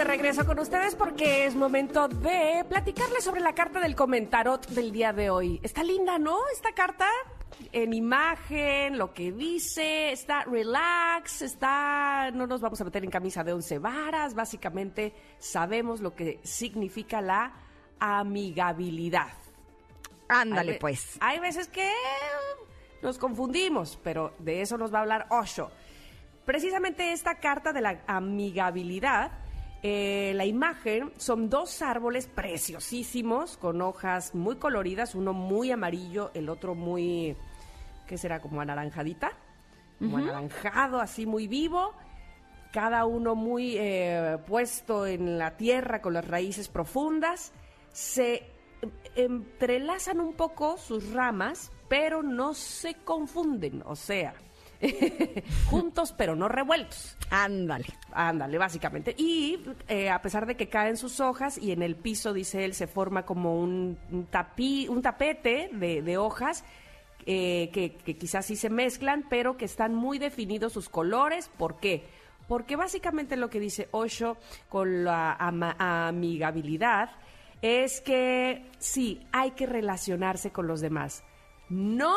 De regreso con ustedes porque es momento de platicarles sobre la carta del comentarot del día de hoy. Está linda, ¿no? Esta carta en imagen, lo que dice, está relax, está, no nos vamos a meter en camisa de once varas, básicamente sabemos lo que significa la amigabilidad. Ándale, Hay pues. Hay veces que nos confundimos, pero de eso nos va a hablar Osho. Precisamente esta carta de la amigabilidad, eh, la imagen son dos árboles preciosísimos con hojas muy coloridas, uno muy amarillo, el otro muy, ¿qué será? Como anaranjadita, como anaranjado, así muy vivo. Cada uno muy eh, puesto en la tierra con las raíces profundas, se entrelazan un poco sus ramas, pero no se confunden, o sea, juntos pero no revueltos. Ándale. Ándale, básicamente. Y eh, a pesar de que caen sus hojas y en el piso, dice él, se forma como un, un tapí, un tapete de, de hojas eh, que, que quizás sí se mezclan, pero que están muy definidos sus colores. ¿Por qué? Porque básicamente lo que dice Osho con la ama- amigabilidad es que sí, hay que relacionarse con los demás. No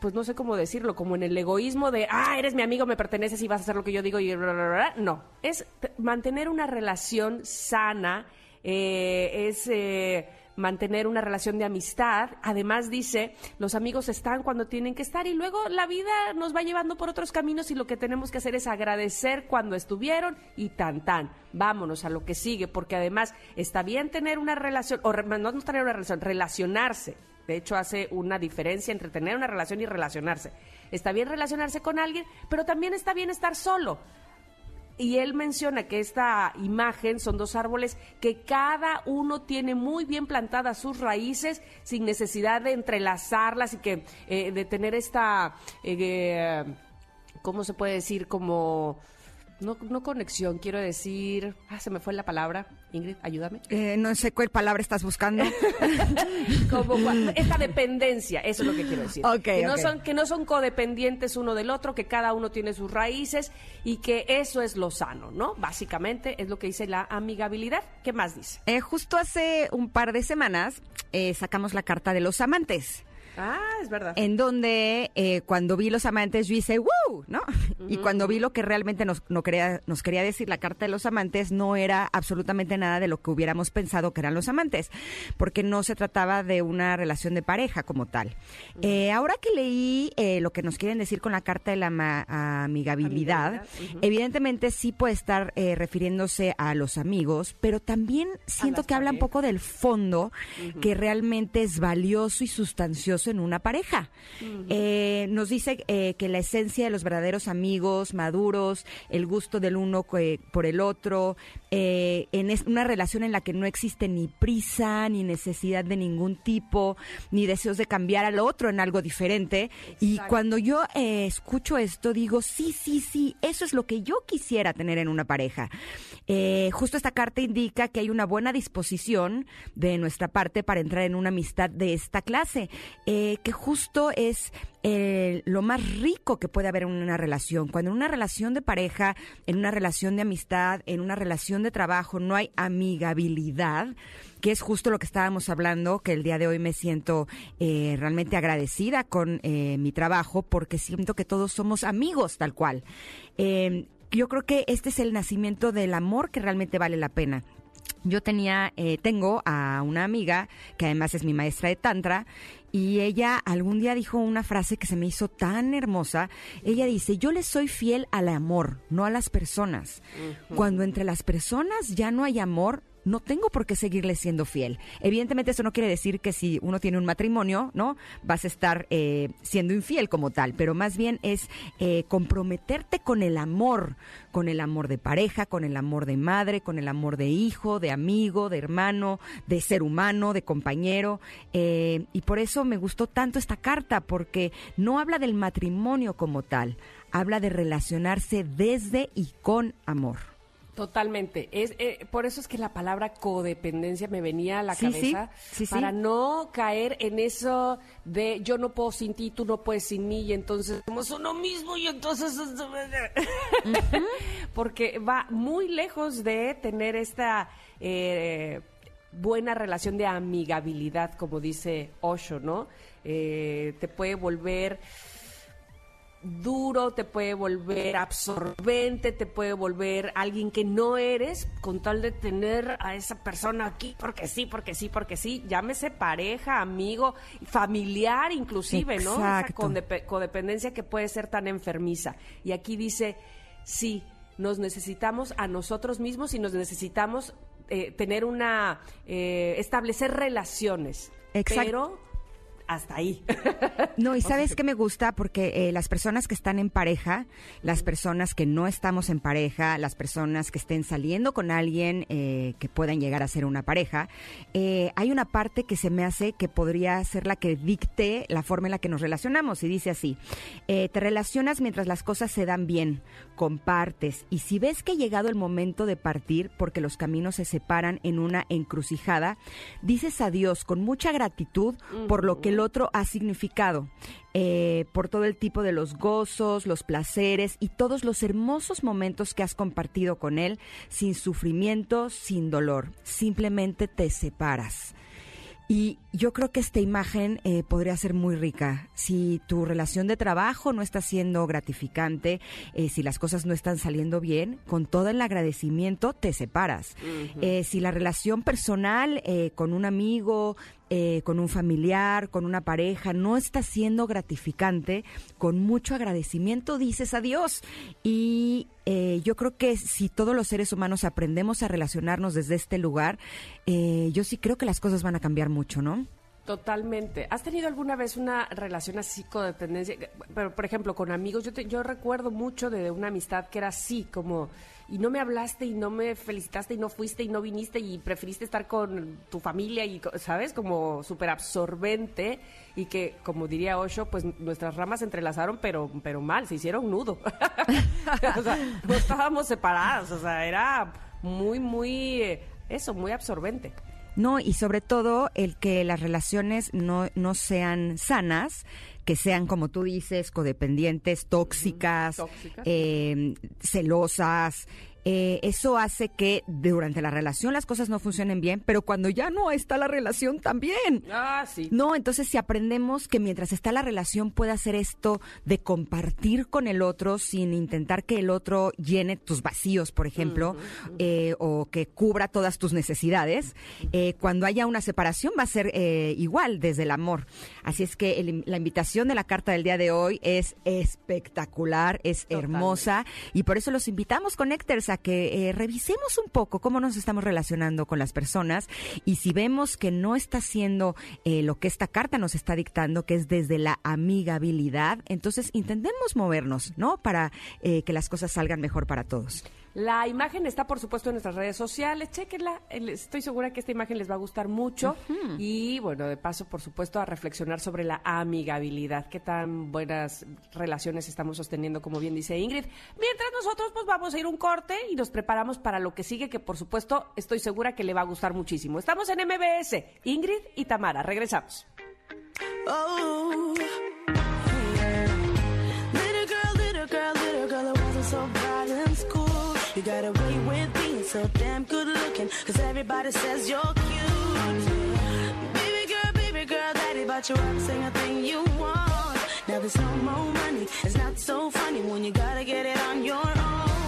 Pues no sé cómo decirlo, como en el egoísmo de, ah, eres mi amigo, me perteneces y vas a hacer lo que yo digo y bla, bla, bla, bla". No, es mantener una relación sana, eh, es eh, mantener una relación de amistad. Además dice, los amigos están cuando tienen que estar y luego la vida nos va llevando por otros caminos y lo que tenemos que hacer es agradecer cuando estuvieron y tan tan. Vámonos a lo que sigue, porque además está bien tener una relación, o no tener una relación, relacionarse. De hecho, hace una diferencia entre tener una relación y relacionarse. Está bien relacionarse con alguien, pero también está bien estar solo. Y él menciona que esta imagen son dos árboles que cada uno tiene muy bien plantadas sus raíces sin necesidad de entrelazarlas y que eh, de tener esta, eh, ¿cómo se puede decir? Como, no, no conexión, quiero decir, ah, se me fue la palabra. Ingrid, ayúdame. Eh, no sé cuál palabra estás buscando. como esta dependencia, eso es lo que quiero decir. Que, no son, que no son codependientes uno del otro, que cada uno tiene sus raíces y que eso es lo sano, ¿no? Básicamente es lo que dice la amigabilidad. ¿Qué más dice? Eh, justo hace un par de semanas eh, sacamos la carta de los amantes. Ah, es verdad. En donde eh, cuando vi los amantes yo hice ¡Woo! ¿no? Y cuando vi lo que realmente nos, no quería, nos quería decir la carta de los amantes, no era absolutamente nada de lo que hubiéramos pensado que eran los amantes, porque no se trataba de una relación de pareja como tal. Eh, ahora que leí eh, lo que nos quieren decir con la carta de la ma- amigabilidad, evidentemente sí puede estar eh, refiriéndose a los amigos, pero también siento que habla un poco del fondo que realmente es valioso y sustancioso en una pareja. Eh, nos dice eh, que la esencia de los verdaderos amigos maduros, el gusto del uno por el otro, eh, en es- una relación en la que no existe ni prisa, ni necesidad de ningún tipo, ni deseos de cambiar al otro en algo diferente. Y cuando yo escucho esto, digo, sí, sí, sí, eso es lo que yo quisiera tener en una pareja. Justo esta carta indica que hay una buena disposición de nuestra parte para entrar en una amistad de esta clase, eh, que justo es eh, lo más rico que puede haber en una relación. Cuando en una relación de pareja, en una relación de amistad, en una relación de trabajo no hay amigabilidad, que es justo lo que estábamos hablando, que el día de hoy me siento eh, realmente agradecida con eh, mi trabajo porque siento que todos somos amigos tal cual. Eh, yo creo que este es el nacimiento del amor que realmente vale la pena. Yo tenía, eh, tengo a una amiga que además es mi maestra de tantra y ella algún día dijo una frase que se me hizo tan hermosa. Ella dice, yo le soy fiel al amor, no a las personas. Cuando entre las personas ya no hay amor, no tengo por qué seguirle siendo fiel. Evidentemente eso no quiere decir que si uno tiene un matrimonio, ¿no? Vas a estar eh, siendo infiel como tal, pero más bien es eh, comprometerte con el amor, con el amor de pareja, con el amor de madre, con el amor de hijo, de amigo, de hermano, de ser humano, de compañero. Eh, y por eso me gustó tanto esta carta, porque no habla del matrimonio como tal, habla de relacionarse desde y con amor. Totalmente. Es eh, por eso es que la palabra codependencia me venía a la cabeza para no caer en eso de yo no puedo sin ti, tú no puedes sin mí y entonces somos uno mismo y entonces porque va muy lejos de tener esta eh, buena relación de amigabilidad, como dice Osho, ¿no? Eh, te puede volver duro, te puede volver absorbente, te puede volver alguien que no eres con tal de tener a esa persona aquí porque sí, porque sí, porque sí, llámese pareja, amigo, familiar inclusive, ¿no? Esa codependencia que puede ser tan enfermiza. Y aquí dice, sí, nos necesitamos a nosotros mismos y nos necesitamos eh, tener una, eh, establecer relaciones. Exacto. Pero hasta ahí. No, y sabes qué me gusta porque eh, las personas que están en pareja, las personas que no estamos en pareja, las personas que estén saliendo con alguien eh, que puedan llegar a ser una pareja, eh, hay una parte que se me hace que podría ser la que dicte la forma en la que nos relacionamos. Y dice así, te relacionas mientras las cosas se dan bien, compartes, y si ves que ha llegado el momento de partir porque los caminos se separan en una encrucijada, dices adiós con mucha gratitud por lo que otro ha significado, eh, por todo el tipo de los gozos, los placeres y todos los hermosos momentos que has compartido con él, sin sufrimiento, sin dolor. Simplemente te separas. Y yo creo que esta imagen eh, podría ser muy rica. Si tu relación de trabajo no está siendo gratificante, eh, si las cosas no están saliendo bien, con todo el agradecimiento te separas. si la relación personal con un amigo, eh, con un familiar, con una pareja, no está siendo gratificante, con mucho agradecimiento dices adiós. Y eh, yo creo que si todos los seres humanos aprendemos a relacionarnos desde este lugar, eh, yo sí creo que las cosas van a cambiar mucho, ¿no? Totalmente. ¿Has tenido alguna vez una relación así codependencia? Pero, por ejemplo, con amigos, yo, yo recuerdo mucho de una amistad que era así, como y no me hablaste y no me felicitaste y no fuiste y no viniste y preferiste estar con tu familia y, ¿sabes? Como súper absorbente y que, como diría Osho, pues nuestras ramas se entrelazaron, pero, pero mal, se hicieron nudo. o sea, no estábamos separados, o sea, era muy, muy, eh, eso, muy absorbente. No, y sobre todo el que las relaciones no, no sean sanas, que sean, como tú dices, codependientes, tóxicas, eh, celosas, eh, eso hace que durante la relación las cosas no funcionen bien, pero cuando ya no está la relación también. Ah, sí. No, entonces si aprendemos que mientras está la relación puede hacer esto de compartir con el otro sin intentar que el otro llene tus vacíos, por ejemplo, eh, o que cubra todas tus necesidades, eh, cuando haya una separación va a ser igual desde el amor. Así es que la invitación de la carta del día de hoy es espectacular, es hermosa y por eso los invitamos, Connectors, a que eh, revisemos un poco cómo nos estamos relacionando con las personas y si vemos que no está haciendo eh, lo que esta carta nos está dictando, que es desde la amigabilidad, entonces intentemos movernos, ¿no? Para eh, que las cosas salgan mejor para todos. La imagen está, por supuesto, en nuestras redes sociales. Chequenla. Estoy segura que esta imagen les va a gustar mucho. Y, bueno, de paso, por supuesto, a reflexionar sobre la amigabilidad. Qué tan buenas relaciones estamos sosteniendo, como bien dice Ingrid. Mientras nosotros, pues, vamos a ir un corte y nos preparamos para lo que sigue, que, por supuesto, estoy segura que le va a gustar muchísimo. Estamos en MBS. Ingrid y Tamara. Regresamos. Oh, You got away with being so damn good looking, cause everybody says you're cute. Baby girl, baby girl, daddy bought you up, sing a thing you want. Now there's no more money, it's not so funny when you gotta get it on your own.